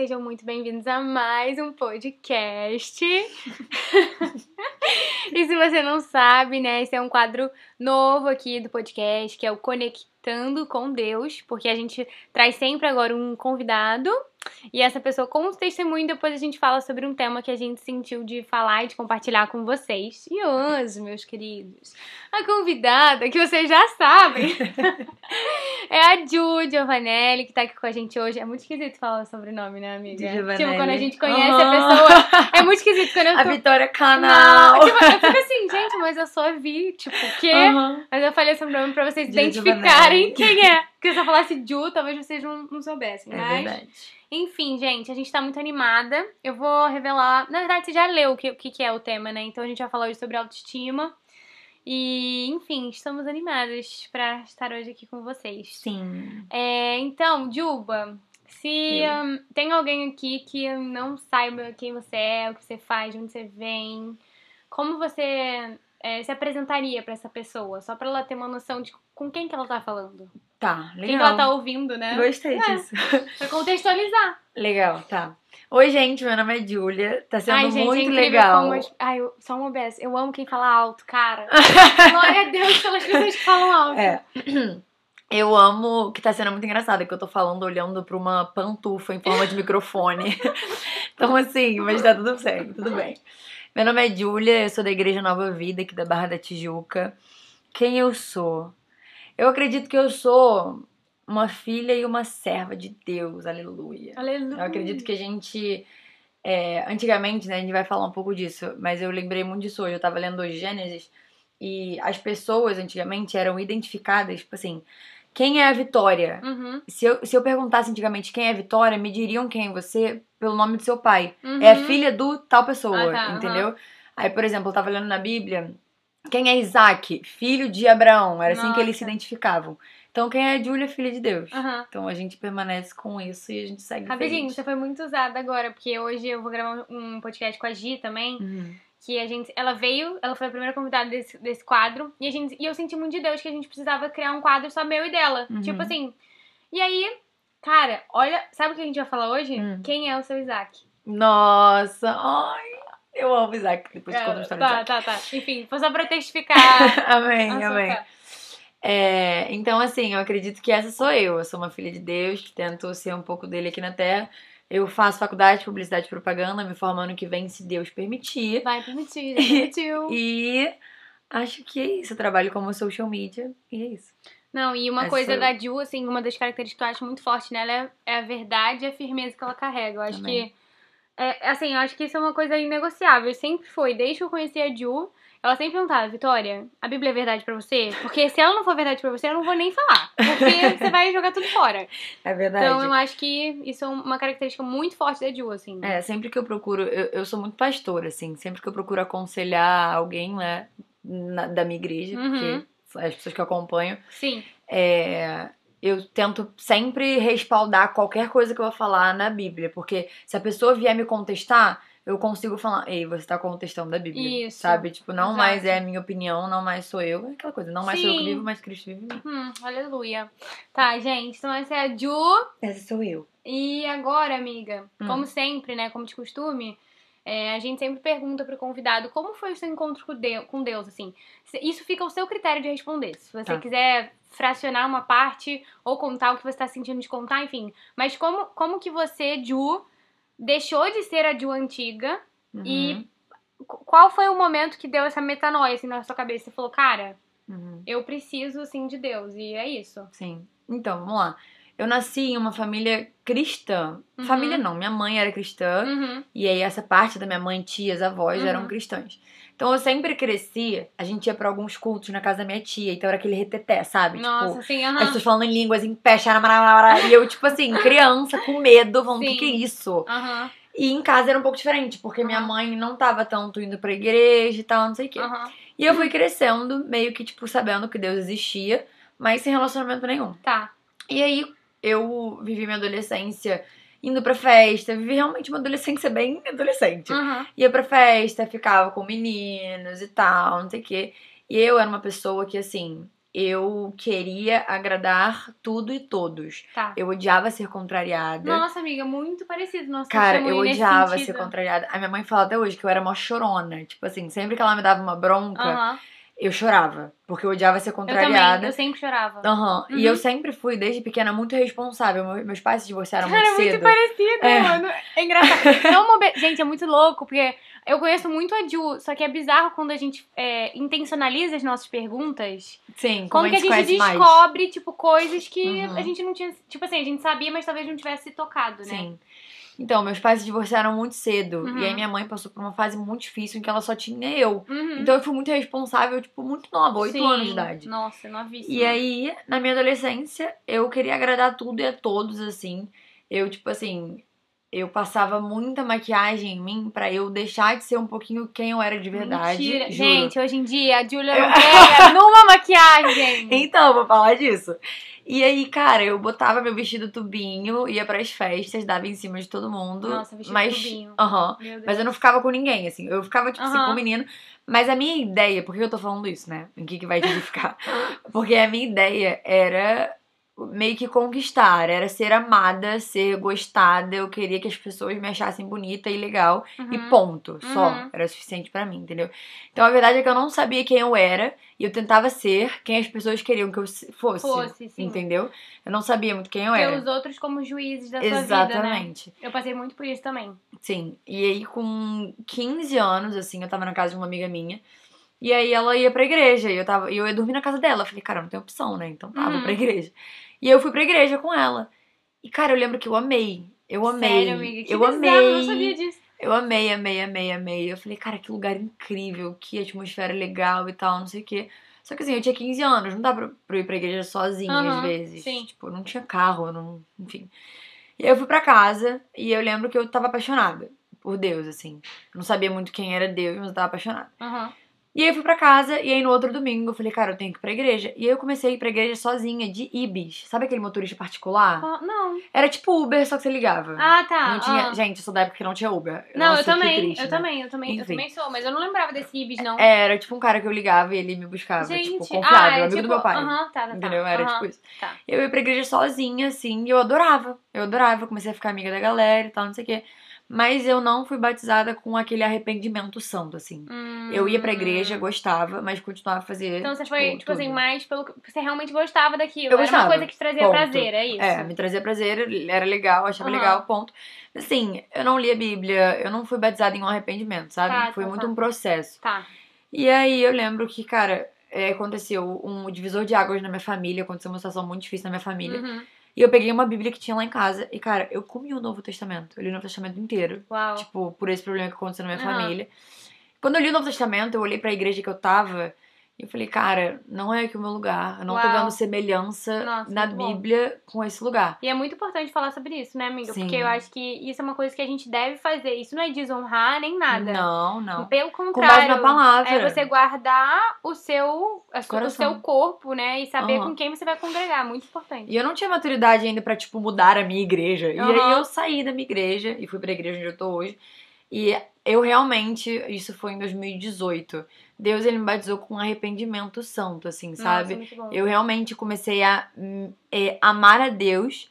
sejam muito bem-vindos a mais um podcast. e se você não sabe, né, esse é um quadro novo aqui do podcast, que é o Conectando com Deus, porque a gente traz sempre agora um convidado e essa pessoa com os testemunhos, depois a gente fala sobre um tema que a gente sentiu de falar e de compartilhar com vocês. E hoje, meus queridos, a convidada, que vocês já sabem, é a Ju Giovanelli, que tá aqui com a gente hoje. É muito esquisito falar o sobrenome, né, amiga? Giovanelli. Tipo, quando a gente conhece uhum. a pessoa. É muito esquisito quando eu tô... A Vitória Canal. Não, tipo, eu fico assim, gente, mas eu sou a Vi, tipo, o quê? Uhum. Mas eu falei esse nome pra vocês identificarem quem é. Porque se eu falasse Ju, talvez vocês não, não soubessem. É mas... verdade. Enfim, gente, a gente tá muito animada. Eu vou revelar. Na verdade, você já leu o que, o que é o tema, né? Então a gente vai falar hoje sobre autoestima. E, enfim, estamos animadas para estar hoje aqui com vocês. Sim. É, então, Juba, se um, tem alguém aqui que não saiba quem você é, o que você faz, de onde você vem, como você é, se apresentaria para essa pessoa? Só para ela ter uma noção de com quem que ela tá falando. Tá, legal. Quem que ela tá ouvindo, né? Gostei É. disso. Pra contextualizar. Legal, tá. Oi, gente, meu nome é Júlia. Tá sendo Ai, gente, muito é legal. como... Ai, eu... só uma OBS. Eu amo quem fala alto, cara. Glória a Deus pelas pessoas que falam alto. É. Eu amo que tá sendo muito engraçado, que eu tô falando olhando pra uma pantufa em forma de microfone. então, assim, mas tá tudo certo, tudo bem. Meu nome é Júlia, eu sou da Igreja Nova Vida, aqui da Barra da Tijuca. Quem eu sou? Eu acredito que eu sou uma filha e uma serva de Deus, aleluia. Aleluia. Eu acredito que a gente. é, antigamente, né, a gente vai falar um pouco disso, mas eu lembrei muito disso hoje. Eu tava lendo hoje Gênesis e as pessoas antigamente eram identificadas, tipo assim, quem é a Vitória? Uhum, Se eu, se eu perguntasse antigamente quem é a Vitória, me diriam quem é você pelo nome do seu pai. uhum. É a filha do tal pessoa, Ah, tá, entendeu? Aí, por exemplo, eu tava lendo na Bíblia, quem é Isaac? Filho de Abraão. Era assim que eles se identificavam. Então, quem é Júlia, filha de Deus? Aham. Então a gente permanece com isso e a gente segue Rapidinho, você foi muito usada agora, porque hoje eu vou gravar um podcast com a Gi também. Uhum. Que a gente. Ela veio, ela foi a primeira convidada desse, desse quadro. E, a gente, e eu senti muito de Deus que a gente precisava criar um quadro só meu e dela. Uhum. Tipo assim. E aí, cara, olha. Sabe o que a gente vai falar hoje? Hum. Quem é o seu Isaac? Nossa, ai, eu amo Isaac. Depois te É, conto uma história tá, tá, tá. Enfim, foi só pra testificar. Amém, a sua amém. É, então, assim, eu acredito que essa sou eu. Eu sou uma filha de Deus, que tento ser um pouco dele aqui na Terra. Eu faço faculdade de publicidade e propaganda, me formo ano que vem, se Deus permitir. Vai permitir, permitiu. E acho que é isso. Eu trabalho como social media e é isso. Não, e uma Essa coisa eu. da Ju, assim, uma das características que eu acho muito forte nela é, é a verdade e a firmeza que ela carrega. Eu acho Também. que. É, assim, eu acho que isso é uma coisa inegociável. Sempre foi. Desde que eu conheci a Ju, ela sempre perguntava, Vitória, a Bíblia é verdade pra você? Porque se ela não for verdade pra você, eu não vou nem falar. Porque você vai jogar tudo fora. É verdade. Então eu acho que isso é uma característica muito forte da Ju, assim. É, sempre que eu procuro, eu, eu sou muito pastora, assim, sempre que eu procuro aconselhar alguém, né, na- da minha igreja, Uhum. porque as pessoas que eu acompanho, Sim. é, eu tento sempre respaldar qualquer coisa que eu vou falar na Bíblia, porque se a pessoa vier me contestar, eu consigo falar, ei, você tá contestando da Bíblia, Isso. sabe? Tipo, não Exato. mais é a minha opinião, não mais sou eu, é aquela coisa, não mais sou eu que Sim. vivo, mas Cristo vive em mim. Hum, aleluia. Tá, gente, então essa é a Ju. Essa sou eu. E agora, amiga, Hum. como sempre, né, como de costume, é, a gente sempre pergunta pro convidado como foi o seu encontro com Deus, com Deus, assim. Isso fica ao seu critério de responder. Se você Tá. quiser fracionar uma parte ou contar o que você tá sentindo de contar, enfim. Mas como, como que você, Ju, deixou de ser a Ju antiga Uhum, e qu- qual foi o momento que deu essa metanoia, assim, na sua cabeça? Você falou, cara, uhum. eu preciso, assim, de Deus. E é isso. Sim. Então, vamos lá. Eu nasci em uma família cristã. Uhum. Família não, minha mãe era cristã. Uhum. E aí essa parte da minha mãe, tias, avós Uhum. eram cristãs. Então eu sempre cresci, a gente ia pra alguns cultos na casa da minha tia, então era aquele reteté, sabe? Nossa, Tipo, assim, as aham. pessoas falando em línguas, em pé, e eu, tipo assim, criança, com medo, falando, o que, Sim. que é isso? Aham, E em casa era um pouco diferente, porque minha Aham. mãe não tava tanto indo pra igreja e tal, não sei o quê. aham. E eu fui crescendo, meio que, tipo, sabendo que Deus existia, mas sem relacionamento nenhum. Tá. E aí eu vivi minha adolescência indo pra festa, vivi realmente uma adolescência bem adolescente. Aham. Ia pra festa, ficava com meninos e tal, não sei o quê. E eu era uma pessoa que, assim, eu queria agradar tudo e todos. Tá. Eu odiava ser contrariada. Nossa, amiga, muito parecido. Nossa, Cara, eu odiava ser contrariada. A minha mãe fala até hoje que eu era mó chorona. Tipo assim, sempre que ela me dava uma bronca, Aham. Eu chorava. Porque eu odiava ser Eu também, contrariada. eu sempre chorava. Aham. Uhum. E eu sempre fui, desde pequena, muito responsável. Meu- Meus pais se divorciaram Cara, muito muito cedo. parecido, É. mano. É engraçado. Be- Gente, é muito louco, porque eu conheço muito a Ju, só que é bizarro quando a gente é, intencionaliza as nossas perguntas. Sim, Como, como, que a gente conhece mais. descobre, tipo, coisas que Uhum. a gente não tinha. Tipo assim, a gente sabia, mas talvez não tivesse se tocado, né? Sim. Então, meus pais se divorciaram muito cedo. Uhum. E aí minha mãe passou por uma fase muito difícil em que ela só tinha eu. Uhum. Então eu fui muito responsável, tipo, muito nova, 8 Sim. anos de idade. Nossa, novíssima. E aí, na minha adolescência, eu queria agradar tudo e a todos, assim. Eu, tipo assim, eu passava muita maquiagem em mim pra eu deixar de ser um pouquinho quem eu era de verdade. Mentira. juro. Gente, hoje em dia a Julia não pega numa maquiagem. Então, vou falar disso. E aí, cara, eu botava meu vestido tubinho, ia pras festas, dava em cima de todo mundo. Nossa, vestido mas, tubinho. Aham. Meu Deus. Mas eu não ficava com ninguém, assim. Eu ficava, tipo assim, Aham. com o menino. Mas a minha ideia, por que eu tô falando isso, né? Em que, que vai justificar? Porque a minha ideia era meio que conquistar, era ser amada, ser gostada. Eu queria que as pessoas me achassem bonita e legal. E Uhum. ponto. Só. Uhum. Era suficiente pra mim, entendeu? Então a verdade é que eu não sabia quem eu era. E eu tentava ser quem as pessoas queriam que eu se- fosse. Fosse, sim. Entendeu? Eu não sabia muito quem eu Ter era. os outros como juízes da sua vida, né? Exatamente. Eu passei muito por isso também. Sim. E aí, com 15 anos, assim, eu tava na casa de uma amiga minha. E aí ela ia pra igreja. E eu, tava, e eu ia dormir na casa dela. Eu falei, cara, não tem opção, né? Então tá, vou Uhum. pra igreja. E eu fui pra igreja com ela. E, cara, eu lembro que eu amei. Eu amei. Sério, amiga? Que eu bizarro, amei. eu não sabia disso. Eu amei, amei, amei, amei. Eu falei, cara, que lugar incrível, que atmosfera legal e tal, não sei o quê. Só que assim, eu tinha 15 anos, não dá pra, pra ir pra igreja sozinha Aham, às vezes. sim. Tipo, não tinha carro, não. Enfim. E aí eu fui pra casa e eu lembro que eu tava apaixonada por Deus, assim. Eu não sabia muito quem era Deus, mas eu tava apaixonada. Aham. E aí eu fui pra casa, e aí no outro domingo eu falei, cara, eu tenho que ir pra igreja. E aí eu comecei a ir pra igreja sozinha, de Ibis. Sabe aquele motorista particular? Ah, não. Era tipo Uber, só que você ligava. Ah, tá. Não tinha. ah. Gente, eu sou da época que não tinha Uber. Não, Nossa, eu também, triste, eu né? também, eu também, eu Enfim. também sou, mas eu não lembrava desse Ibis, não. Era tipo um cara que eu ligava e ele me buscava, Gente, tipo, confiável, ah, é amigo tipo, do meu pai. Aham, tá, tá, tá. Entendeu? Era aham, tipo isso. tá. Eu ia pra igreja sozinha, assim, e eu adorava. Eu adorava, comecei a ficar amiga da galera e tal, não sei o quê. Mas eu não fui batizada com aquele arrependimento santo, assim. Hum. Eu ia pra igreja, gostava, mas continuava a fazer. Então você foi, tipo, assim, tudo. mais pelo que você realmente gostava daquilo. Eu Era gostava, uma coisa que te trazia ponto. prazer, é isso. É, me trazia prazer, era legal, achava Aham. legal, ponto. Assim, eu não li a Bíblia, eu não fui batizada em um arrependimento, sabe? Tá, Foi tá, muito tá. um processo. Tá. E aí eu lembro que, cara, é, aconteceu um divisor de águas na minha família, aconteceu uma situação muito difícil na minha família. Uhum. E eu peguei uma Bíblia que tinha lá em casa e, cara, eu comi o Novo Testamento. Eu li o Novo Testamento inteiro, Uau. tipo, por esse problema que aconteceu na minha Aham. família. Quando eu li o Novo Testamento, eu olhei pra igreja que eu tava e eu falei, cara, não é aqui o meu lugar. Eu não tô Uau. vendo semelhança Nossa, na muito bom. Bíblia com esse lugar. E é muito importante falar sobre isso, né, amiga? Sim. Porque eu acho que isso é uma coisa que a gente deve fazer. Isso não é desonrar nem nada. Não, não. Pelo Com base contrário, na palavra. é você guardar o seu, sua- o seu corpo, né? E saber Aham. com quem você vai congregar. Muito importante. E eu não tinha maturidade ainda pra, tipo, mudar a minha igreja. E aí eu saí da minha igreja e fui pra igreja onde eu tô hoje. E eu realmente, isso foi em 2018. Deus, ele me batizou com um arrependimento santo, assim, sabe? Nossa. Eu realmente comecei a hum, é, amar a Deus.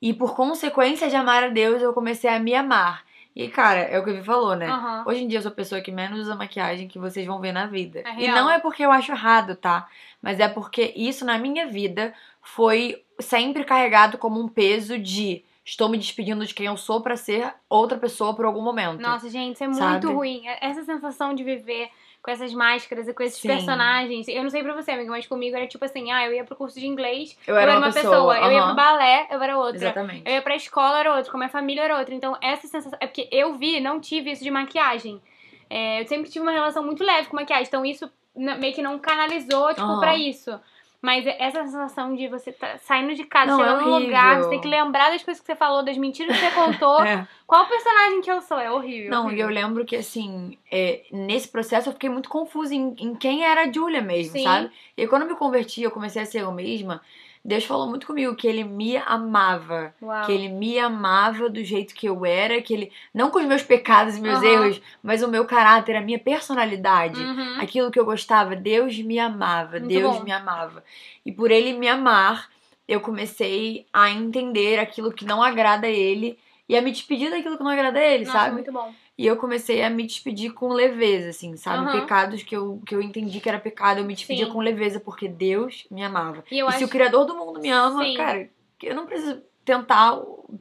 E por consequência de amar a Deus, eu comecei a me amar. E, cara, é o que o Vi falou, né? Aham. Hoje em dia eu sou a pessoa que menos usa maquiagem que vocês vão ver na vida. É e não é porque eu acho errado, tá? Mas é porque isso na minha vida foi sempre carregado como um peso de estou me despedindo de quem eu sou pra ser outra pessoa por algum momento. Nossa, gente, isso é muito Sabe? ruim. Essa sensação de viver com essas máscaras e com esses Sim. personagens. Eu não sei pra você, amiga, mas comigo era tipo assim: ah, eu ia pro curso de inglês, eu era, uma, pessoa. Eu ia pro balé, eu era outra. Exatamente. Eu ia pra escola, era outra. Com a minha família, era outra. Então, essa sensação. É porque eu vi, não tive isso de maquiagem. É, eu sempre tive uma relação muito leve com maquiagem. Então, isso meio que não canalizou, tipo, Aham. pra isso. Mas essa sensação de você tá saindo de casa, Não, é chegando no lugar, você tem que lembrar das coisas que você falou, das mentiras que você contou. É. Qual personagem que eu sou? É horrível. Não, e horrível. eu lembro que, assim, é, nesse processo eu fiquei muito confusa em, em quem era a Julia mesmo, Sim. sabe? E quando eu me converti, eu comecei a ser eu mesma. Deus falou muito comigo que ele me amava. Uau. Que ele me amava do jeito que eu era, que ele. Não com os meus pecados e meus Aham. erros, mas o meu caráter, a minha personalidade. Uhum. Aquilo que eu gostava, Deus me amava, Muito Deus bom. me amava. E por ele me amar, eu comecei a entender aquilo que não agrada a ele e a me despedir daquilo que não agrada a ele, Nossa, sabe? muito bom. E eu comecei a me despedir com leveza, assim, sabe? Aham. Pecados que eu, que eu entendi que era pecado, eu me despedia Sim. com leveza, porque Deus me amava. E e acho se o Criador do mundo me ama, Sim. cara, eu não preciso tentar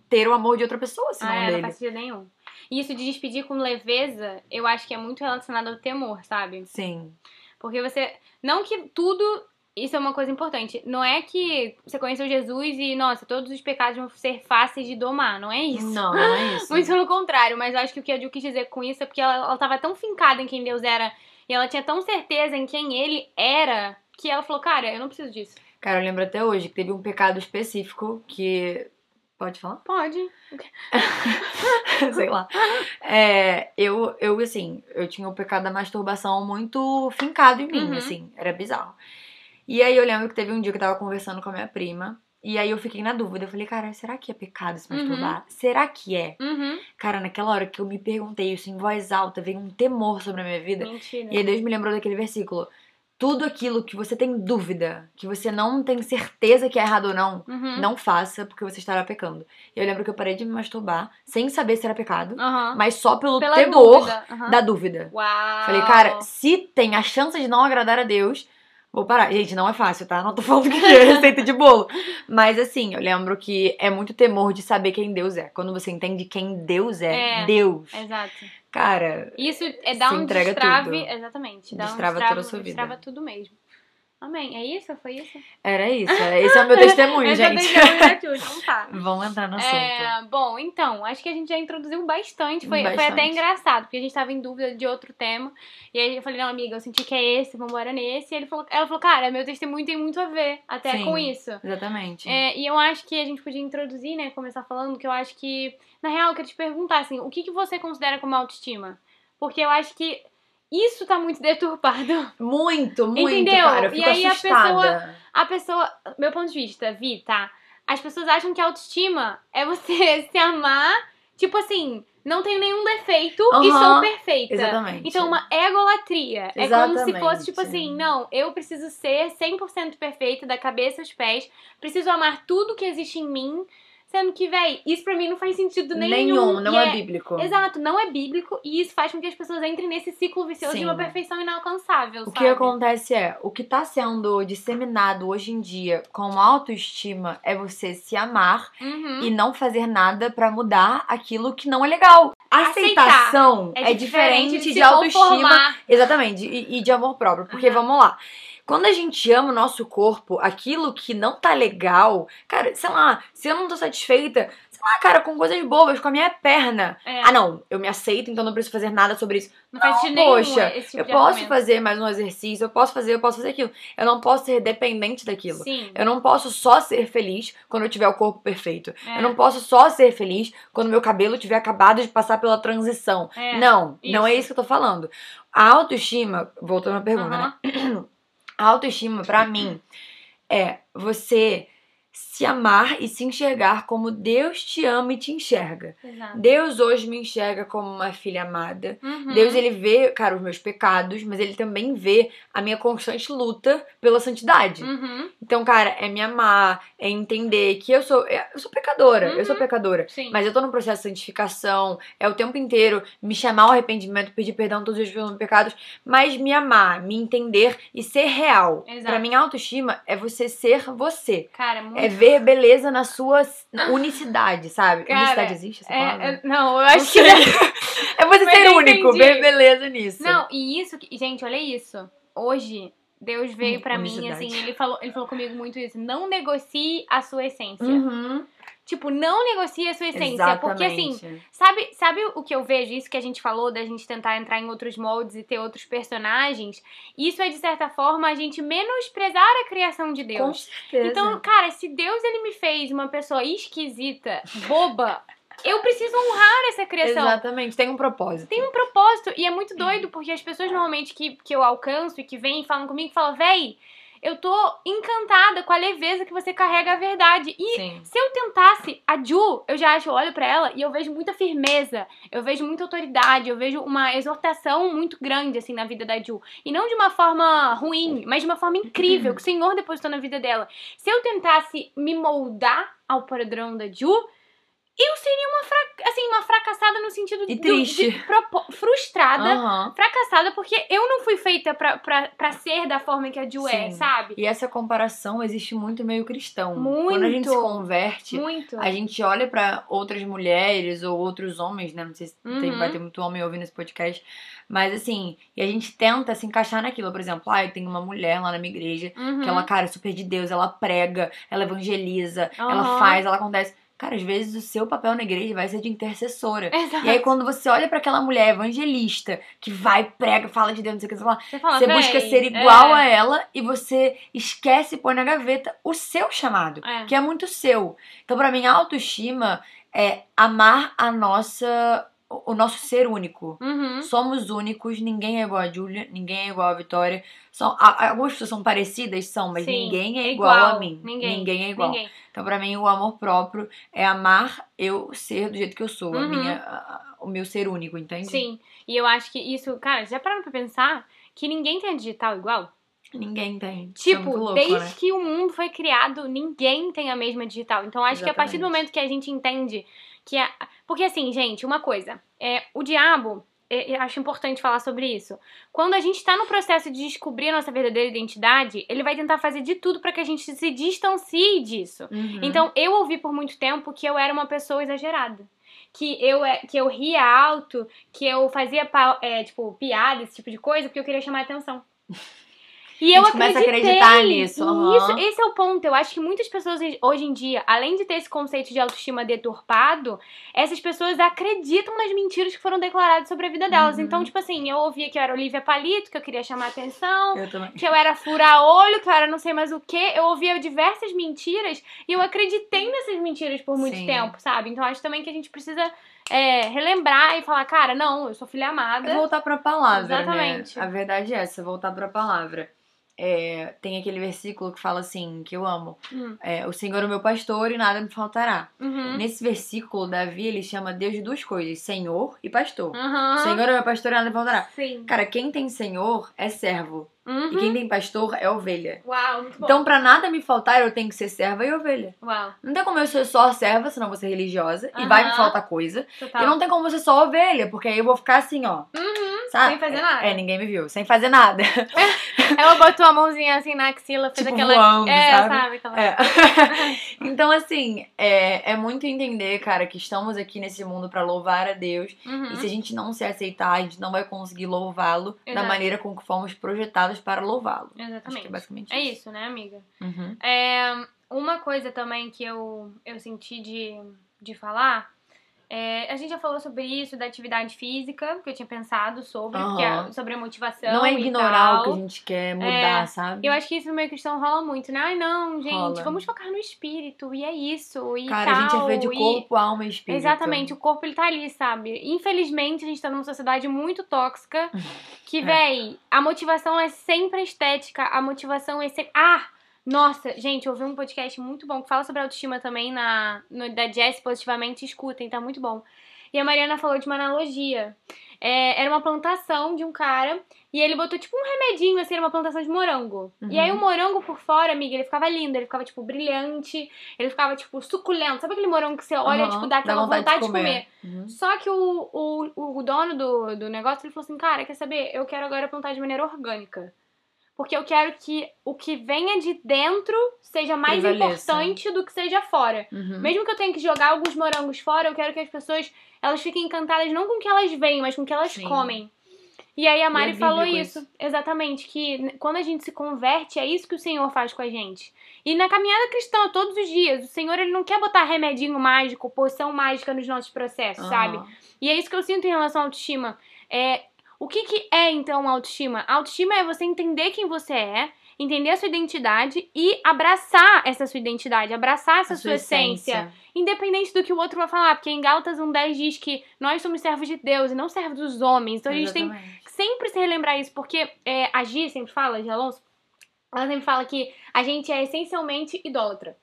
ter o amor de outra pessoa, senão Ah, é, não dele. faz sentido nenhum. E isso de despedir com leveza, eu acho que é muito relacionado ao temor, sabe? Sim. Porque você. Não que tudo. Isso é uma coisa importante. Não é que você conheceu Jesus e, nossa, todos os pecados vão ser fáceis de domar. Não é isso. Não, não é isso. Muito pelo contrário, mas eu acho que o que a Ju quis dizer com isso é porque ela, ela tava tão fincada em quem Deus era e ela tinha tão certeza em quem ele era que ela falou, cara, eu não preciso disso. Cara, eu lembro até hoje que teve um pecado específico que. Pode falar? Pode. Sei lá. É, eu, eu, assim, eu tinha o pecado da masturbação muito fincado em mim, Uhum. assim, era bizarro. E aí eu lembro que teve um dia que eu tava conversando com a minha prima, e aí eu fiquei na dúvida. Eu falei, cara, será que é pecado se masturbar? Será que é? Uhum. Cara, naquela hora que eu me perguntei isso em voz alta, veio um temor sobre a minha vida. Mentira. E aí Deus me lembrou daquele versículo. Tudo aquilo que você tem dúvida, que você não tem certeza que é errado ou não, Uhum. não faça, porque você estará pecando. E eu lembro que eu parei de me masturbar, sem saber se era pecado, mas só pelo Pela temor dúvida. Da dúvida. Uau. Falei, cara, se tem a chance de não agradar a Deus, vou parar. Gente, não é fácil, tá? Não tô falando que é receita de bolo. Mas assim, eu lembro que é muito temor de saber quem Deus é. Quando você entende quem Deus é, É. Deus. Exato. Cara, Isso é dar um destrave. tudo. Exatamente. Dá Destrava um destrave, toda a sua vida. Destrava tudo mesmo. Amém. É isso? Foi isso? era isso. é- Esse é o meu testemunho, Esse é o gente. testemunho da Então tá. Vamos entrar no assunto. É, bom, então, acho que a gente já introduziu bastante. Foi, foi Bastante. até engraçado, porque a gente tava em dúvida de outro tema. E aí eu falei, não, amiga, eu senti que é esse, vambora nesse. E ele falou, ela falou, cara, meu testemunho tem muito a ver até Sim. com isso. Exatamente. É, e eu acho que a gente podia introduzir, né, começar falando que eu acho que, na real, eu queria te perguntar, assim, o que, que você considera como autoestima? Porque eu acho que isso tá muito deturpado. Muito, muito, Entendeu? cara. Eu E fico aí a assustada. A pessoa, meu ponto de vista, Vi, tá? As pessoas acham que autoestima é você se amar, tipo assim, não tenho nenhum defeito e Aham, sou perfeita. Exatamente. Então, uma egolatria. É como se Exatamente. fosse, tipo assim, não, eu preciso ser 100% perfeita da cabeça aos pés, preciso amar tudo que existe em mim, sendo que, véi, isso pra mim não faz sentido nenhum. não E é, bíblico. Exato, não é bíblico e isso faz com que as pessoas entrem nesse ciclo vicioso de Sim. uma perfeição inalcançável, O sabe? que acontece é, o que tá sendo disseminado hoje em dia como autoestima é você se amar Uhum. e não fazer nada pra mudar aquilo que não é legal. Aceitação é, diferente, de, se autoestima. conformar. Exatamente, e, e de amor próprio. Porque Uhum. vamos lá. Quando a gente ama o nosso corpo, aquilo que não tá legal, cara, sei lá, se eu não tô satisfeita, sei lá, cara, com coisas bobas, com a minha perna. É, Ah, não, eu me aceito, então não preciso fazer nada sobre isso. não faz sentido nenhum Poxa, esse tipo eu posso argumento. fazer mais um exercício, eu posso fazer, eu posso fazer aquilo. Eu não posso ser dependente daquilo. Sim. Eu não posso só ser feliz quando eu tiver o corpo perfeito. É. Eu não posso só ser feliz quando meu cabelo tiver acabado de passar pela transição. É, não, não é isso. isso que eu tô falando. A autoestima, voltando à pergunta, Aham. né? Autoestima, pra mim, é você se amar e se enxergar como Deus te ama e te enxerga. Exato. Deus hoje me enxerga como uma filha amada. Uhum. Deus, ele vê, cara, os meus pecados, mas ele também vê a minha constante luta pela santidade. Uhum. Então, cara, é me amar, é entender que eu sou, eu sou pecadora, eu sou Uhum. pecadora. Sim. Mas eu tô num processo de santificação, é o tempo inteiro me chamar ao arrependimento, pedir perdão todos os dias pelos meus pecados, mas me amar, me entender e ser real. Exato. Pra mim, autoestima é você ser você. Cara, muito. É ver beleza na sua unicidade, sabe? Cara, unicidade existe essa palavra? É, é- não, eu Não acho que. É você Mas ser único, entendi. ver beleza nisso. Não, e isso, que- gente, olha isso. Hoje, Deus veio Hum, pra mim, assim, ele falou, ele falou comigo muito isso. Não negocie a sua essência. Uhum. Tipo, não negocie a sua essência. Porque, assim, Exatamente. Sabe, sabe o que eu vejo? Isso que a gente falou da gente tentar entrar em outros moldes e ter outros personagens. Isso é, de certa forma, a gente menosprezar a criação de Com Deus. certeza. Então, cara, se Deus ele me fez uma pessoa esquisita, boba, eu preciso honrar essa criação. Exatamente, tem um propósito. Tem um propósito. E é muito doido, porque as pessoas normalmente que, que eu alcanço e que vêm e falam comigo, falam, véi, eu tô encantada com a leveza que você carrega a verdade. E Sim. se eu tentasse a Ju, eu já acho, eu olho pra ela e eu vejo muita firmeza, eu vejo muita autoridade, eu vejo uma exortação muito grande, assim, na vida da Ju. E não de uma forma ruim, mas de uma forma incrível, que o Senhor depositou na vida dela. Se eu tentasse me moldar ao padrão da Ju, eu seria uma, fra- assim, uma fracassada no sentido E do- triste. de propo- frustrada, Aham. fracassada, porque eu não fui feita pra, pra, pra ser da forma que a Ju é, sabe? E essa comparação existe muito meio cristão. Muito. Quando a gente se converte, Muito. a gente olha pra outras mulheres ou outros homens, né? Não sei se tem- Uhum. vai ter muito homem ouvindo esse podcast. Mas assim, e a gente tenta se encaixar naquilo. Por exemplo, ah, eu tenho uma mulher lá na minha igreja Uhum. que ela, cara, é super de Deus, ela prega, ela evangeliza, ela faz, ela acontece. Cara, às vezes o seu papel na igreja vai ser de intercessora. Exato. E aí, quando você olha pra aquela mulher evangelista que vai, prega, fala de Deus, não sei o que, você fala, Você, fala, você "Véi, busca ser igual é, a ela e você esquece e põe na gaveta o seu chamado, É. que é muito seu. Então, pra mim, a autoestima é amar a nossa. O nosso ser único. Uhum. Somos únicos, ninguém é igual a Júlia, ninguém é igual a Vitória. São, a- algumas pessoas são parecidas, são, mas Sim, ninguém é é igual, igual. a mim. Ninguém. é igual. Ninguém. Então, pra mim, o amor próprio é amar eu ser do jeito que eu sou, a Uhum. minha, a- o meu ser único, entende? Sim. E eu acho que isso, cara, já pararam pra pensar que ninguém tem a digital igual? Ninguém tem. É Tipo, muito louco, desde né? que o mundo foi criado, ninguém tem a mesma digital. Então, acho que a partir do Exatamente. momento que a gente entende que é. Porque, assim, gente, uma coisa. É, o diabo. é, Eu acho importante falar sobre isso. Quando a gente tá no processo de descobrir a nossa verdadeira identidade, ele vai tentar fazer de tudo pra que a gente se distancie disso. Uhum. Então, eu ouvi por muito tempo que eu era uma pessoa exagerada. Que eu, é- que eu ria alto, que eu fazia, é, tipo, piada, esse tipo de coisa, porque eu queria chamar atenção. E eu começa a acreditei. acreditar nisso, aham. Isso, esse é o ponto. Eu acho que muitas pessoas hoje em dia, além de ter esse conceito de autoestima deturpado, essas pessoas acreditam nas mentiras que foram declaradas sobre a vida delas. Uhum. Então, tipo assim, eu ouvia que eu era Olivia Palito, que eu queria chamar atenção, Eu que eu era fura-olho, que eu era não sei mais o que. Eu ouvia diversas mentiras e eu acreditei nessas mentiras por muito Sim. tempo, sabe? Então acho também que a gente precisa é, relembrar e falar, cara, não, eu sou filha É amada. voltar pra palavra, Exatamente. né? A verdade é essa, voltar pra palavra. É, tem aquele versículo que fala assim, que eu amo. Hum. É, o Senhor é o meu pastor e nada me faltará. Uhum. Nesse versículo, Davi, ele chama Deus de duas coisas, Senhor e pastor. Uhum. Senhor é o meu pastor e nada me faltará. Sim. Cara, quem tem Senhor é servo. Uhum. E quem tem pastor é ovelha. Uau, muito bom. Então, pra nada me faltar, eu tenho que ser serva e ovelha. Uau, Não tem como eu ser só serva, senão vou ser religiosa. E vai me faltar coisa. total. E não tem como você só ovelha, porque aí eu vou ficar assim, ó. Sabe? Sem fazer nada. É, ninguém me viu. Sem fazer nada. Ela botou a mãozinha assim na axila, fez Tipo, aquela. voando, é, sabe? Aquela... É. então, assim, é, é muito entender, cara, que estamos aqui nesse mundo pra louvar a Deus. Uhum. E se a gente não se aceitar, a gente não vai conseguir louvá-lo da maneira com que fomos projetados para louvá-lo. Acho que é Exatamente. basicamente É isso. isso, né, amiga? Uhum. É, uma coisa também que eu, eu senti de, de falar. É, a gente já falou sobre isso, da atividade física, que eu tinha pensado sobre, que é sobre a motivação. Não é ignorar o que a gente quer mudar, É, sabe? Eu acho que isso no meio cristão rola muito, né? Ai, não, gente, Rola. vamos focar no espírito, e é isso, e Cara, tal. a gente é feito de e- corpo, alma e espírito. Exatamente, o corpo ele tá ali, sabe? Infelizmente, a gente tá numa sociedade muito tóxica. Que, É. véi, a motivação é sempre estética, a motivação é sempre. Ah! Nossa, gente, eu ouvi um podcast muito bom que fala sobre autoestima também na, no, da Jess Positivamente. Escutem, tá muito bom. E a Mariana falou de uma analogia. É, era uma plantação de um cara e ele botou tipo um remedinho, assim, era uma plantação de morango. E aí o Uhum. morango por fora, amiga, ele ficava lindo, ele ficava tipo brilhante, ele ficava tipo suculento. Sabe aquele morango que você olha, Aham, tipo, dá aquela vontade, de comer? Uhum. Só que o, o, o dono do, do negócio ele falou assim: Cara, quer saber? Eu quero agora plantar de maneira orgânica. Porque eu quero que o que venha de dentro seja mais Prevaleça. importante do que seja fora. Uhum. Mesmo que eu tenha que jogar alguns morangos fora, eu quero que as pessoas elas fiquem encantadas não com o que elas veem, mas com o que elas Sim. comem. E aí a Mari é falou bíblico isso, exatamente, que quando a gente se converte, é isso que o Senhor faz com a gente. E na caminhada cristã, todos os dias, o Senhor ele não quer botar remedinho mágico, poção mágica nos nossos processos, sabe? Aham. E é isso que eu sinto em relação à autoestima. É, o que, que é, então, autoestima? Autoestima é você entender quem você é, entender a sua identidade e abraçar essa sua identidade, abraçar essa A sua essência. Independente do que o outro vai falar, porque em Gálatas 1.10 diz que nós somos servos de Deus e não servos dos homens. Então a gente tem Exatamente. que sempre se relembrar isso, porque é, a Gi sempre fala, de Alonso, ela sempre fala que a gente é essencialmente idólatra.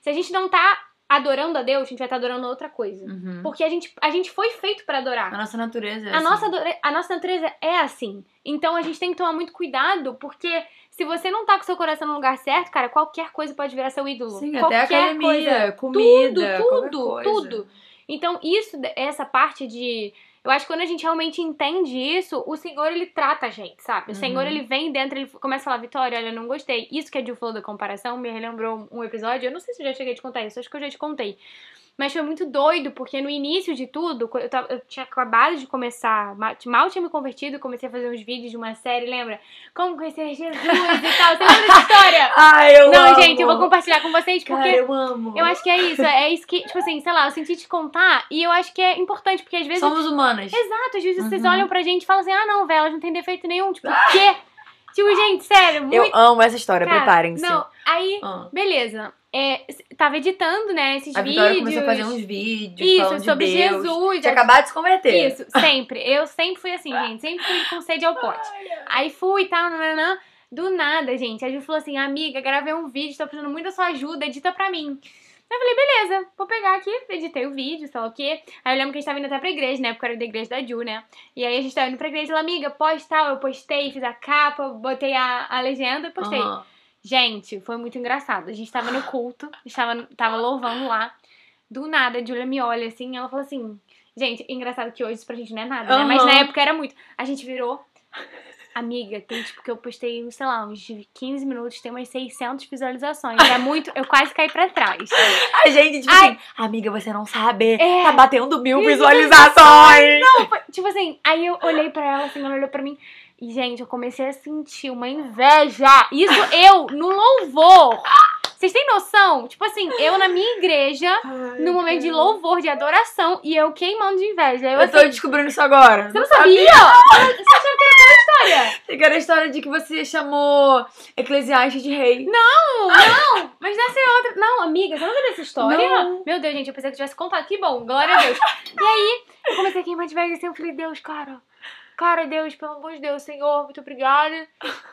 Se a gente não tá adorando a Deus, a gente vai estar adorando outra coisa. Uhum. Porque a gente, a gente foi feito pra adorar. A nossa natureza é A assim. nossa, a nossa natureza é assim. Então a gente tem que tomar muito cuidado, porque se você não tá com seu coração no lugar certo, cara, qualquer coisa pode virar seu ídolo. Sim, até qualquer academia, coisa. comida, tudo, tudo, tudo. Então, isso, essa parte de. Eu acho que quando a gente realmente entende isso, o Senhor, ele trata a gente, sabe? O Senhor, Uhum. ele vem dentro, ele começa a falar, Vitória, olha, eu não gostei. Isso que a Ju falou da comparação me relembrou um episódio, eu não sei se eu já cheguei a te contar isso, acho que eu já te contei. Mas foi muito doido, porque no início de tudo, eu, tava- eu tinha acabado de começar, ma- mal tinha me convertido, comecei a fazer uns vídeos de uma série, lembra? Como conhecer Jesus e tal. Você lembra dessa história? Ai, eu Não, amo. gente, eu vou compartilhar com vocês, porque Cara, eu amo. eu acho que é isso, é isso que, tipo assim, sei lá, eu senti te contar e eu acho que é importante, porque às vezes. Somos humanas. Exato, às vezes vocês Uhum. olham pra gente e falam assim, ah não, velho, elas não tem defeito nenhum. Tipo, o quê? Tipo, gente, sério, muito. Eu amo essa história, preparem-se. Não, aí, Ah. beleza. É, tava editando, né, esses A Vitória vídeos. começou a fazer uns vídeos Isso, sobre de Deus. Jesus. Tinha acabado de se converter. Isso, sempre. Eu sempre fui assim, gente. Sempre fui com sede ao pote. Aí fui e tal, nananã. Do nada, gente. A Ju falou assim, amiga, gravei um vídeo, tô precisando muito da sua ajuda, edita pra mim. Eu falei, beleza, vou pegar aqui, editei o vídeo, sei lá o quê. Aí eu lembro que a gente tava indo até pra igreja, né? Porque eu era da igreja da Ju, né? E aí a gente tava indo pra igreja, ela, amiga, posta tal, eu postei, fiz a capa, botei a, a legenda e postei. Aham. Gente, foi muito engraçado. A gente tava no culto, a gente tava, louvando lá. Do nada, a Julia me olha assim, ela falou assim. Gente, engraçado que hoje isso pra gente não é nada, né? Mas na época era muito. A gente virou. Amiga, tem tipo que eu postei, sei lá, uns 15 minutos, tem umas 600 visualizações. É muito. Eu quase caí pra trás. A gente, tipo Ai. assim, amiga, você não sabe. É. Tá batendo mil Mil visualizações. Não, foi- tipo assim, aí eu olhei pra ela, assim, ela olhou pra mim. E, gente, eu comecei a sentir uma inveja. Isso eu, no louvor. Vocês têm noção? Tipo assim, eu na minha igreja, no momento de louvor, de adoração, e eu queimando de inveja. Eu, Eu tô assim, descobrindo isso agora. você não sabia? Você achava que era qual história? Tem aquela história de que você chamou Eclesiastes de rei. Não, não, mas dessa é outra. Não, amiga, você não viu dessa história? Não. Meu Deus, gente, eu pensei que tivesse contado. Que bom, glória a Deus. E aí, eu comecei a queimar de inveja assim, eu falei, Deus, cara. Cara, Deus, pelo amor de Deus, Senhor, muito obrigada.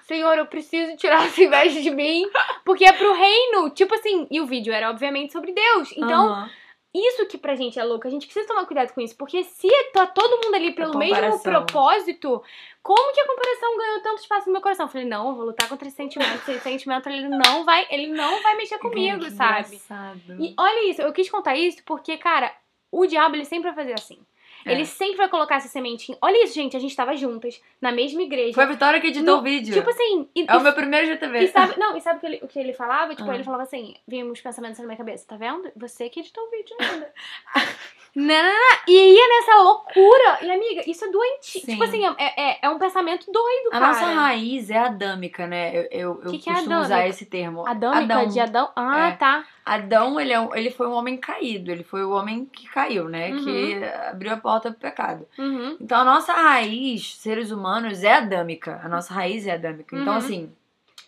Senhor, eu preciso tirar essa inveja de mim, porque é pro reino. Tipo assim, e o vídeo era obviamente sobre Deus. Então, Aham. isso que pra gente é louco, a gente precisa tomar cuidado com isso, porque se tá todo mundo ali pelo mesmo propósito, como que a comparação ganhou tanto espaço no meu coração? Eu falei, não, eu vou lutar contra esse sentimento, esse sentimento ele não vai, ele não vai mexer comigo, Que sabe? engraçado. E olha isso, eu quis contar isso porque, cara, o diabo ele sempre vai fazer assim. É. Ele sempre vai colocar essa sementinha. Olha isso, gente, a gente tava juntas, na mesma igreja. Foi a Vitória que editou No- o vídeo. Tipo assim, e, é o meu primeiro GTV. e sabe, não, e sabe o que ele, o que ele falava? Tipo, Ah. ele falava assim, vinha uns pensamentos na minha cabeça, tá vendo? Você que editou o vídeo ainda. não, e ia nessa loucura. E, amiga, isso é doentio. Sim. Tipo assim, é, é, é um pensamento doido, A cara. nossa raiz é adâmica, né? Eu, eu, eu Que que é costumo adâmica? usar esse termo. Adâmica Adão. de Adão. Ah, É. tá. Adão, ele, é ele foi um homem caído. Ele foi o homem que caiu, né? Uhum. Que abriu a porta pro pecado. Uhum. Então, a nossa raiz, seres humanos, é adâmica. A nossa raiz é adâmica. Então, Uhum. assim,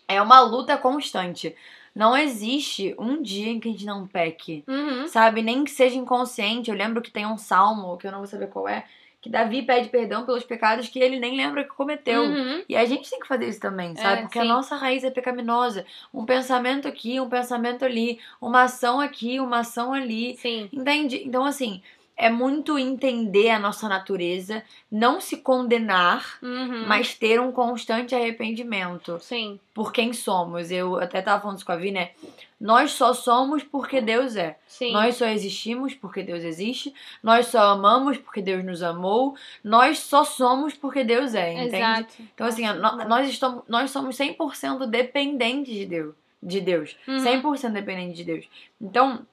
é uma luta constante. Não existe um dia em que a gente não peque. Uhum. Sabe? Nem que seja inconsciente. Eu lembro que tem um salmo, que eu não vou saber qual é, que Davi pede perdão pelos pecados que ele nem lembra que cometeu. Uhum. E a gente tem que fazer isso também, sabe? É, Porque a sim. nossa raiz é pecaminosa. Um pensamento aqui, um pensamento ali, uma ação aqui, uma ação ali. Sim. Entende? Então, assim, é muito entender a nossa natureza, não se condenar, Uhum. mas ter um constante arrependimento Sim. por quem somos. Eu até tava falando isso com a Vi, né? Nós só somos porque Deus é. Sim. Nós só existimos porque Deus existe. Nós só amamos porque Deus nos amou. Nós só somos porque Deus é, entende? Exato. Então, assim, nós, estamos, nós somos 100% dependentes de Deus. De Deus. Uhum. 100% dependentes de Deus. Então,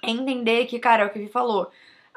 é entender que, cara, é o que ele falou.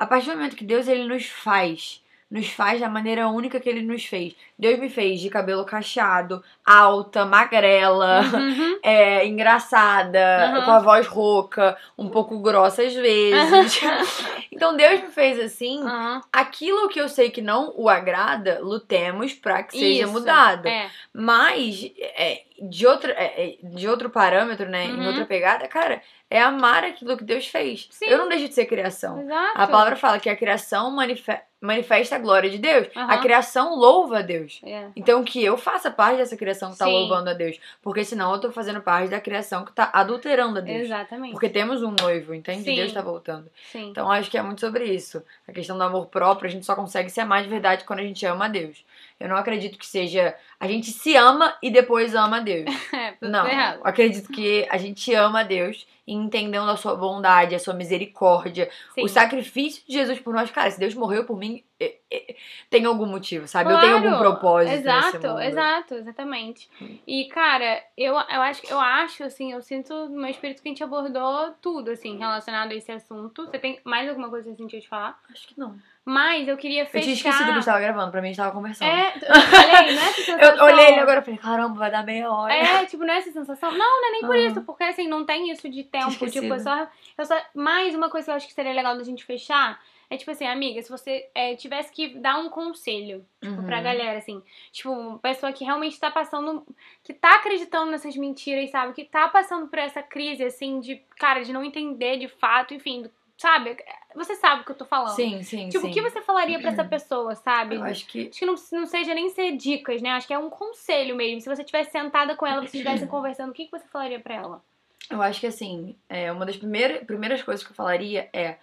A partir do momento que Deus ele nos faz, nos faz da maneira única que ele nos fez. Deus me fez de cabelo cacheado, alta, magrela, Uhum. é, engraçada, Uhum. com a voz rouca, um pouco grossa às vezes. então Deus me fez assim. Uhum. Aquilo que eu sei que não o agrada, lutemos pra que seja Isso. mudado. É. Mas, é, de, outra, é, é, de outro parâmetro, né? Em Uhum. outra pegada, cara, é amar aquilo que Deus fez. Sim. Eu não deixo de ser criação. Exato. A palavra fala que a criação manife- manifesta a glória de Deus. A Aham. criação louva a Deus. É. Então que eu faça parte dessa criação que tá Sim. louvando a Deus. Porque senão eu tô fazendo parte da criação que tá adulterando a Deus. Exatamente. Porque temos um noivo, entende? Sim. Deus tá voltando. Sim. Então acho que é muito sobre isso. A questão do amor próprio, a gente só consegue se amar de verdade quando a gente ama a Deus. Eu não acredito que seja a gente se ama e depois ama a Deus. É, Não, errado. eu acredito que a gente ama a Deus entendendo a sua bondade, a sua misericórdia, Sim. o sacrifício de Jesus por nós. Cara, se Deus morreu por mim, tem algum motivo, sabe? eu tenho algum Claro, propósito nesse Exato, exato, exatamente. E, cara, eu, eu, acho, eu acho, assim, eu sinto no meu espírito que a gente abordou tudo, assim, relacionado a esse assunto. Você tem mais alguma coisa que você sentiu de falar? Acho que não. Mas eu queria Eu fechar... tinha esquecido que a gente tava gravando, pra mim a gente tava conversando. É, eu falei, não é essa sensação... eu olhei ele agora e falei, caramba, vai dar meia hora. É, tipo, não é essa sensação? Não, não é nem por isso, porque assim, não tem isso de tempo. Tipo, é só, é só. Mais uma coisa que eu acho que seria legal da gente fechar é tipo assim, amiga, se você é, tivesse que dar um conselho, tipo, Uhum. pra galera, assim, tipo, uma pessoa que realmente tá passando. que tá acreditando nessas mentiras, sabe? Que tá passando por essa crise, assim, de, cara, de não entender de fato, enfim, sabe? Você sabe o que eu tô falando. Sim, sim, Tipo, sim. o que você falaria pra essa pessoa, sabe? Eu acho que Acho que não, não seja nem ser dicas, né? Acho que é um conselho mesmo. Se você tivesse sentada com ela, vocês estivessem conversando, o que, que você falaria pra ela? Eu acho que assim, é, uma das primeiras, primeiras coisas que eu falaria é.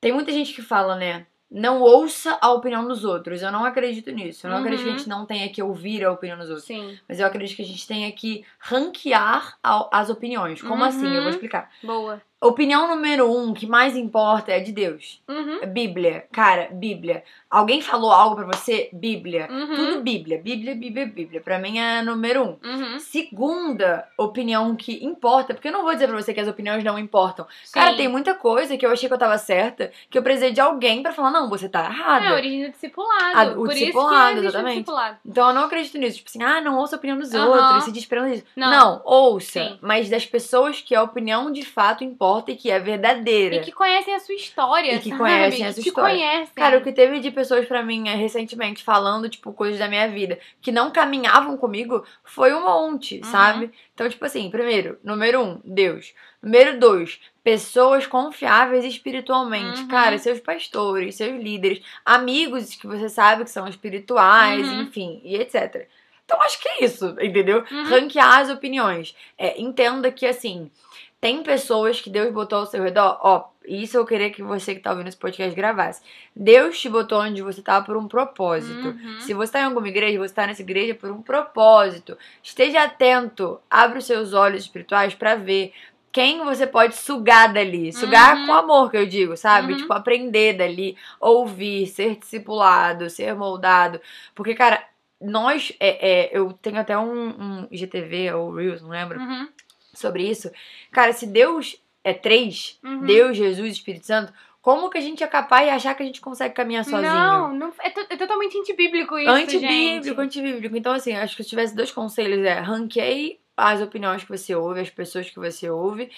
Tem muita gente que fala, né? Não ouça a opinião dos outros. Eu não acredito nisso. Eu não Uhum. acredito que a gente não tenha que ouvir a opinião dos outros. Sim. Mas eu acredito que a gente tenha que ranquear as opiniões. Como Uhum. assim? Eu vou explicar. Boa. Opinião número um, que mais importa, é de Deus. Uhum. É Bíblia. Cara, Bíblia. Alguém falou algo pra você? Bíblia. Uhum. Tudo Bíblia. Bíblia, Bíblia, Bíblia. Pra mim é número um. Uhum. Segunda opinião que importa, porque eu não vou dizer pra você que as opiniões não importam. Cara, Sim. tem muita coisa que eu achei que eu tava certa, que eu precisei de alguém pra falar, não, você tá errada. É a origem do discipulado. Ah, o Por discipulado, isso que exatamente. discipulado. Então eu não acredito nisso. Tipo assim, ah, não ouça a opinião dos outros, se desprenda disso. Não. Não, ouça. Sim. Mas das pessoas que a opinião de fato importa e que é verdadeira. E que conhecem a sua história, E que sabe? conhecem a Que sua te história. conhecem. Cara, o que teve de pessoas pra mim é, recentemente falando, tipo, coisas da minha vida que não caminhavam comigo foi um monte, Uhum. sabe? Então, tipo assim, primeiro, número um, Deus. Número dois, pessoas confiáveis espiritualmente. Uhum. Cara, seus pastores, seus líderes, amigos que você sabe que são espirituais, Uhum. enfim, e etc. Então, acho que é isso, entendeu? Uhum. Ranquear as opiniões. É, entenda que, assim, tem pessoas que Deus botou ao seu redor. Ó, isso eu queria que você que tá ouvindo esse podcast gravasse. Deus te botou onde você tá por um propósito. Uhum. Se você tá em alguma igreja, você tá nessa igreja por um propósito. Esteja atento, abre os seus olhos espirituais pra ver quem você pode sugar dali. Sugar Uhum. com amor, que eu digo, sabe? Uhum. Tipo, aprender dali, ouvir, ser discipulado, ser moldado. Porque, cara, nós. É, é, eu tenho até um, um IGTV ou Reels, não lembro, Uhum. Sobre isso. Cara, se Deus é três, Uhum. Deus, Jesus, Espírito Santo, como que a gente é capaz de achar que a gente consegue caminhar sozinho? Não, não é, é totalmente antibíblico isso, Antibíblico, gente. antibíblico. Então, assim, acho que se tivesse dois conselhos é ranqueie as opiniões que você ouve, as pessoas que você ouve.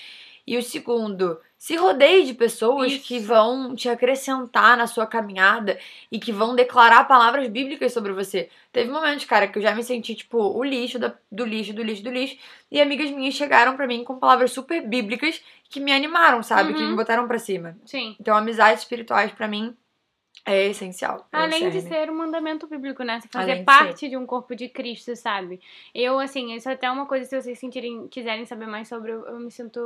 E o segundo, se rodeie de pessoas Isso. que vão te acrescentar na sua caminhada e que vão declarar palavras bíblicas sobre você. Teve momentos, cara, que eu já me senti, tipo, o lixo da- do lixo, do lixo, do lixo. E amigas minhas chegaram pra mim com palavras super bíblicas que me animaram, sabe? Que Uhum. me botaram pra cima. Sim. Então, amizades espirituais, pra mim, é essencial. Além de ser um mandamento bíblico, né? Você fazer de parte de um corpo de Cristo, sabe? Eu, assim, isso é até uma coisa, se vocês sentirem, quiserem saber mais sobre, eu, eu me sinto,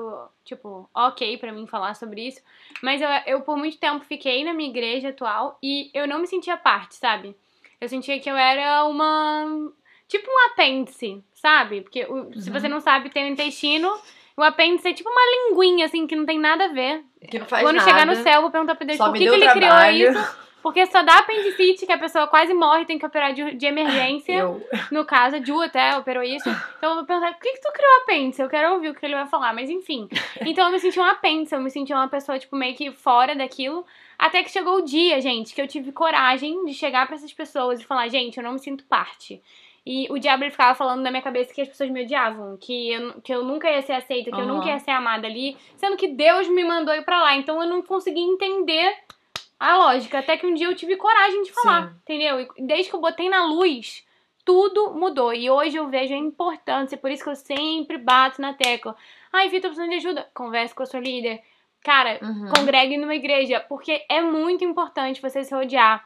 tipo, ok pra mim falar sobre isso. Mas eu, eu, por muito tempo, fiquei na minha igreja atual e eu não me sentia parte, sabe? Eu sentia que eu era uma. Tipo um apêndice, sabe? Porque o- se Uhum. você não sabe, tem o intestino. O apêndice é tipo uma linguinha, assim, que não tem nada a ver. Que não faz Quando nada. chegar no céu, eu vou perguntar pra Deus por que, que ele criou trabalho. isso. Porque só dá apendicite, que a pessoa quase morre, tem que operar de, de emergência. Eu, No caso, a Ju até operou isso. Então eu vou perguntar, por que, que tu criou apêndice? Eu quero ouvir o que ele vai falar, mas enfim. Então eu me senti um apêndice, eu me senti uma pessoa, tipo, meio que fora daquilo. Até que chegou o dia, gente, que eu tive coragem de chegar pra essas pessoas e falar, gente, eu não me sinto parte. E o diabo ele ficava falando na minha cabeça que as pessoas me odiavam, que eu, que eu nunca ia ser aceita, que eu Aham. nunca ia ser amada ali, sendo que Deus me mandou ir pra lá. Então eu não conseguia entender a lógica. Até que um dia eu tive coragem de falar, Sim. entendeu? E desde que eu botei na luz, tudo mudou. E hoje eu vejo a importância, por isso que eu sempre bato na tecla. Ai, Vitor, precisando de ajuda? Converse com a sua líder. cara, Uhum. congregue numa igreja, porque é muito importante você se rodear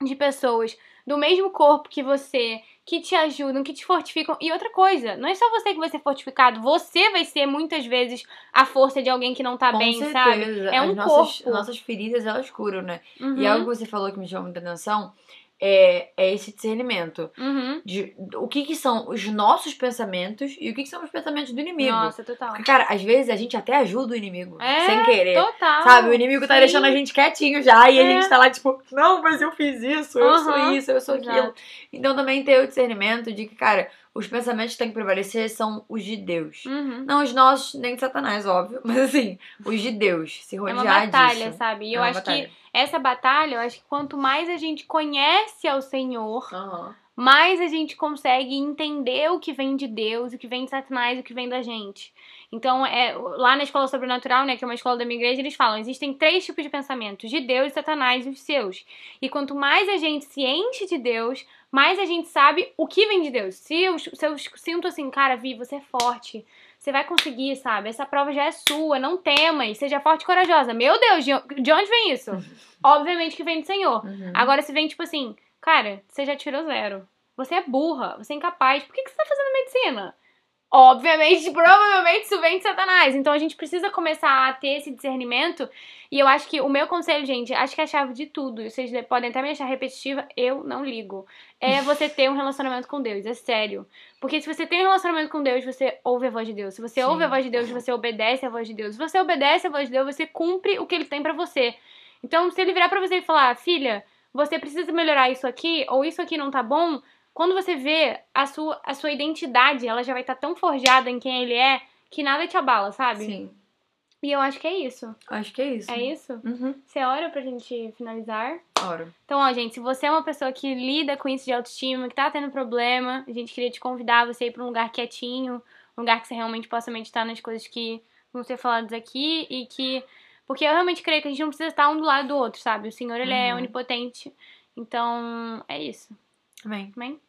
de pessoas do mesmo corpo que você, que te ajudam, que te fortificam. E outra coisa, não é só você que vai ser fortificado, você vai ser muitas vezes a força de alguém que não tá Com bem, certeza. sabe? É As um nossas, corpo. nossas feridas, elas curam, né? Uhum, E algo que você falou que me chamou muita atenção é, é esse discernimento. uhum. De, o que, que são os nossos pensamentos e o que, que são os pensamentos do inimigo. Nossa, total. Porque, cara, às vezes a gente até ajuda o inimigo. É, sem querer. Total. Sabe, o inimigo tá Sim. deixando a gente quietinho já e a É. gente tá lá, tipo, não, mas eu fiz isso, eu sou isso, eu sou aquilo. exato. Então também ter o discernimento de que, cara, os pensamentos que têm que prevalecer são os de Deus. Uhum. Não os nossos, nem de Satanás, óbvio, mas assim, os de Deus. Se É rodear uma batalha, disso. sabe? E É eu uma acho batalha. que essa batalha, eu acho que quanto mais a gente conhece ao Senhor, Aham. mais a gente consegue entender o que vem de Deus, o que vem de Satanás, o que vem da gente. Então, é, lá na escola sobrenatural, né, que é uma escola da minha igreja, eles falam: existem três tipos de pensamentos: de Deus, Satanás e os seus. E quanto mais a gente se enche de Deus, mais a gente sabe o que vem de Deus. Se eu, se eu sinto assim, cara, Vi, você é forte. Você vai conseguir, sabe? Essa prova já é sua, não temas, seja forte e corajosa. Meu Deus, de de onde vem isso? Obviamente que vem do Senhor. Uhum. Agora, se vem tipo assim, cara, você já tirou zero. Você é burra, você é incapaz. Por que, que você tá fazendo medicina? Obviamente, provavelmente isso vem de Satanás. Então a gente precisa começar a ter esse discernimento. E eu acho que o meu conselho, gente, acho que é a chave de tudo. Vocês podem até me achar repetitiva, eu não ligo. É você ter um relacionamento com Deus, é sério. Porque se você tem um relacionamento com Deus, você ouve a voz de Deus. Se você Sim. ouve a voz de Deus, você obedece a voz de Deus. Se você obedece a voz de Deus, você cumpre o que ele tem pra você. Então, se ele virar pra você e falar, filha, você precisa melhorar isso aqui, ou isso aqui não tá bom, quando você vê a sua, a sua identidade, ela já vai estar tão forjada em quem ele é, que nada te abala, sabe? Sim, E eu acho que é isso. acho que é isso. É isso? Uhum. Você ora pra gente finalizar? Ora. Então, ó, gente, se você é uma pessoa que lida com isso de autoestima, que tá tendo problema, a gente queria te convidar você ir pra um lugar quietinho, um lugar que você realmente possa meditar nas coisas que vão ser faladas aqui e que. Porque eu realmente creio que a gente não precisa estar um do lado do outro, sabe? O Senhor, ele é Uhum. onipotente. Então, é isso. Amém. Amém?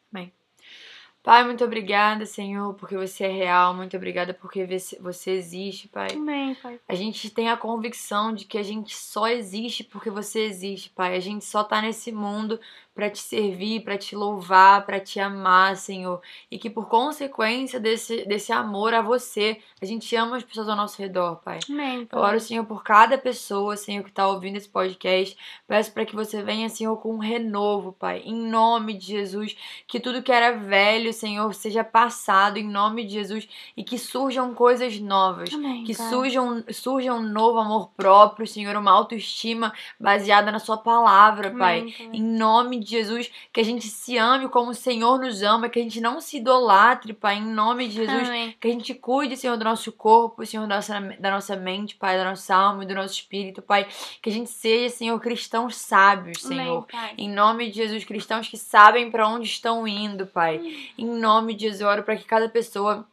Pai, muito obrigada, Senhor, porque você é real. Muito obrigada porque você você existe, Pai. Amém, Pai. A gente tem a convicção de que a gente só existe porque você existe, Pai. A gente só tá nesse mundo pra te servir, pra te louvar, pra te amar, Senhor. E que por consequência desse, desse amor a você, a gente ama as pessoas ao nosso redor, Pai. Amém, Eu Pai. oro, Senhor, por cada pessoa, Senhor, que tá ouvindo esse podcast. Peço para que você venha, Senhor, com um renovo, Pai. Em nome de Jesus. Que tudo que era velho, Senhor, seja passado em nome de Jesus. E que surjam coisas novas. Amém, Que Pai. surja um, surja um novo amor próprio, Senhor, uma autoestima baseada na Sua palavra, Pai. Amém, Pai. Em nome de Jesus, que a gente se ame como o Senhor nos ama, que a gente não se idolatre, Pai. Em nome de Jesus, Amém. que a gente cuide, Senhor, do nosso corpo, Senhor, da nossa, da nossa mente, Pai, da nossa alma e do nosso espírito, Pai. Que a gente seja, Senhor, cristãos sábios, Amém, Senhor. Pai. Em nome de Jesus, cristãos que sabem para onde estão indo, Pai. Em nome de Jesus, eu oro para que cada pessoa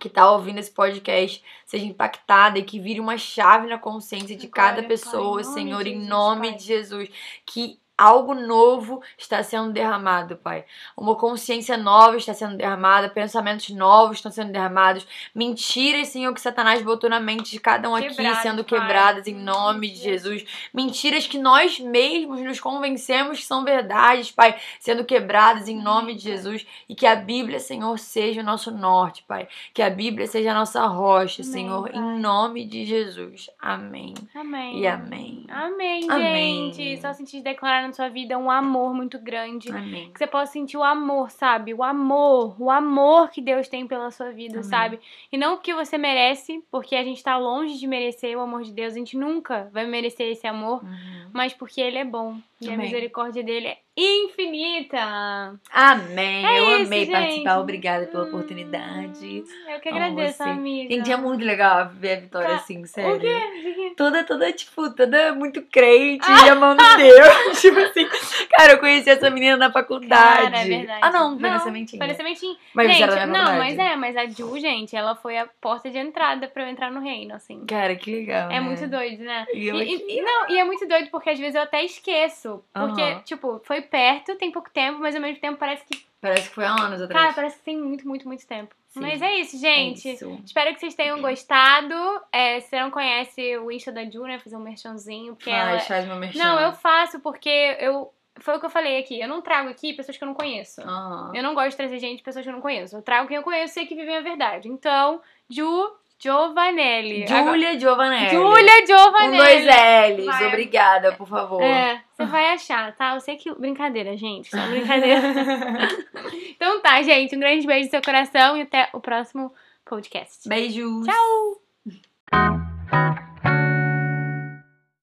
que tá ouvindo esse podcast seja impactada e que vire uma chave na consciência de cada Glória, pessoa, Pai. Em Senhor, de em Jesus, nome Pai. de Jesus. Que algo novo está sendo derramado, Pai. Uma consciência nova está sendo derramada, pensamentos novos estão sendo derramados, mentiras, Senhor, que Satanás botou na mente de cada um aqui Quebradas, sendo Pai. quebradas em nome de Jesus. Mentiras que nós mesmos nos convencemos que são verdades, Pai, sendo quebradas em nome de. Jesus e que a Bíblia, Senhor, seja o nosso norte, Pai. Que a Bíblia seja a nossa rocha, Amém, Senhor, Pai. em nome de Jesus. Amém. Amém. E amém. Amém, Amém. gente. Só sentir declarar na sua vida um amor muito grande. Amém. Que você possa sentir o amor, sabe? O amor, o amor que Deus tem pela sua vida, Amém. sabe? E não porque você merece, porque a gente tá longe de merecer o amor de Deus, a gente nunca vai merecer esse amor, Uhum. mas porque Ele é bom e a Amém. misericórdia dele é infinita. Amém. É eu isso, amei gente. participar. Obrigada pela Hum, oportunidade. Eu que Amo agradeço, você. amiga. Gente, é muito legal ver a Vitória Tá. assim, sério. O quê? Toda, toda, tipo, toda muito crente Ah. e amando Deus. tipo assim, cara, eu conheci essa menina na faculdade. Cara, é verdade. Ah, não, foi na sementinha. Foi na sementinha. Mas gente, era não, faculdade. mas é, mas a Ju, gente, ela foi a porta de entrada pra eu entrar no reino, assim. Cara, que legal. É né? muito doido, né? E E, e- não, e é muito doido porque às vezes eu até esqueço. Porque, Aham. tipo, foi perto, tem pouco tempo, mas ao mesmo tempo parece que. Parece que foi há anos atrás. Cara, parece que tem muito, muito, muito tempo. Sim. Mas é isso, gente. É isso. Espero que vocês tenham gostado. É, se você não conhece o Insta da Ju, né? Fazer um merchanzinho. Porque ela... Faz, faz meu merchan. Não, eu faço porque eu. Foi o que eu falei aqui. Eu não trago aqui pessoas que eu não conheço. Aham. Eu não gosto de trazer gente de pessoas que eu não conheço. Eu trago quem eu conheço e que vivem a verdade. Então, Ju Giovanelli. Júlia Giovanelli. Júlia Com Giovanelli. dois L's. Vai. Obrigada, por favor. É, você vai achar, tá? Eu sei que. Brincadeira, gente. Só brincadeira. então tá, gente. Um grande beijo no seu coração e até o próximo podcast. Beijos. Tchau!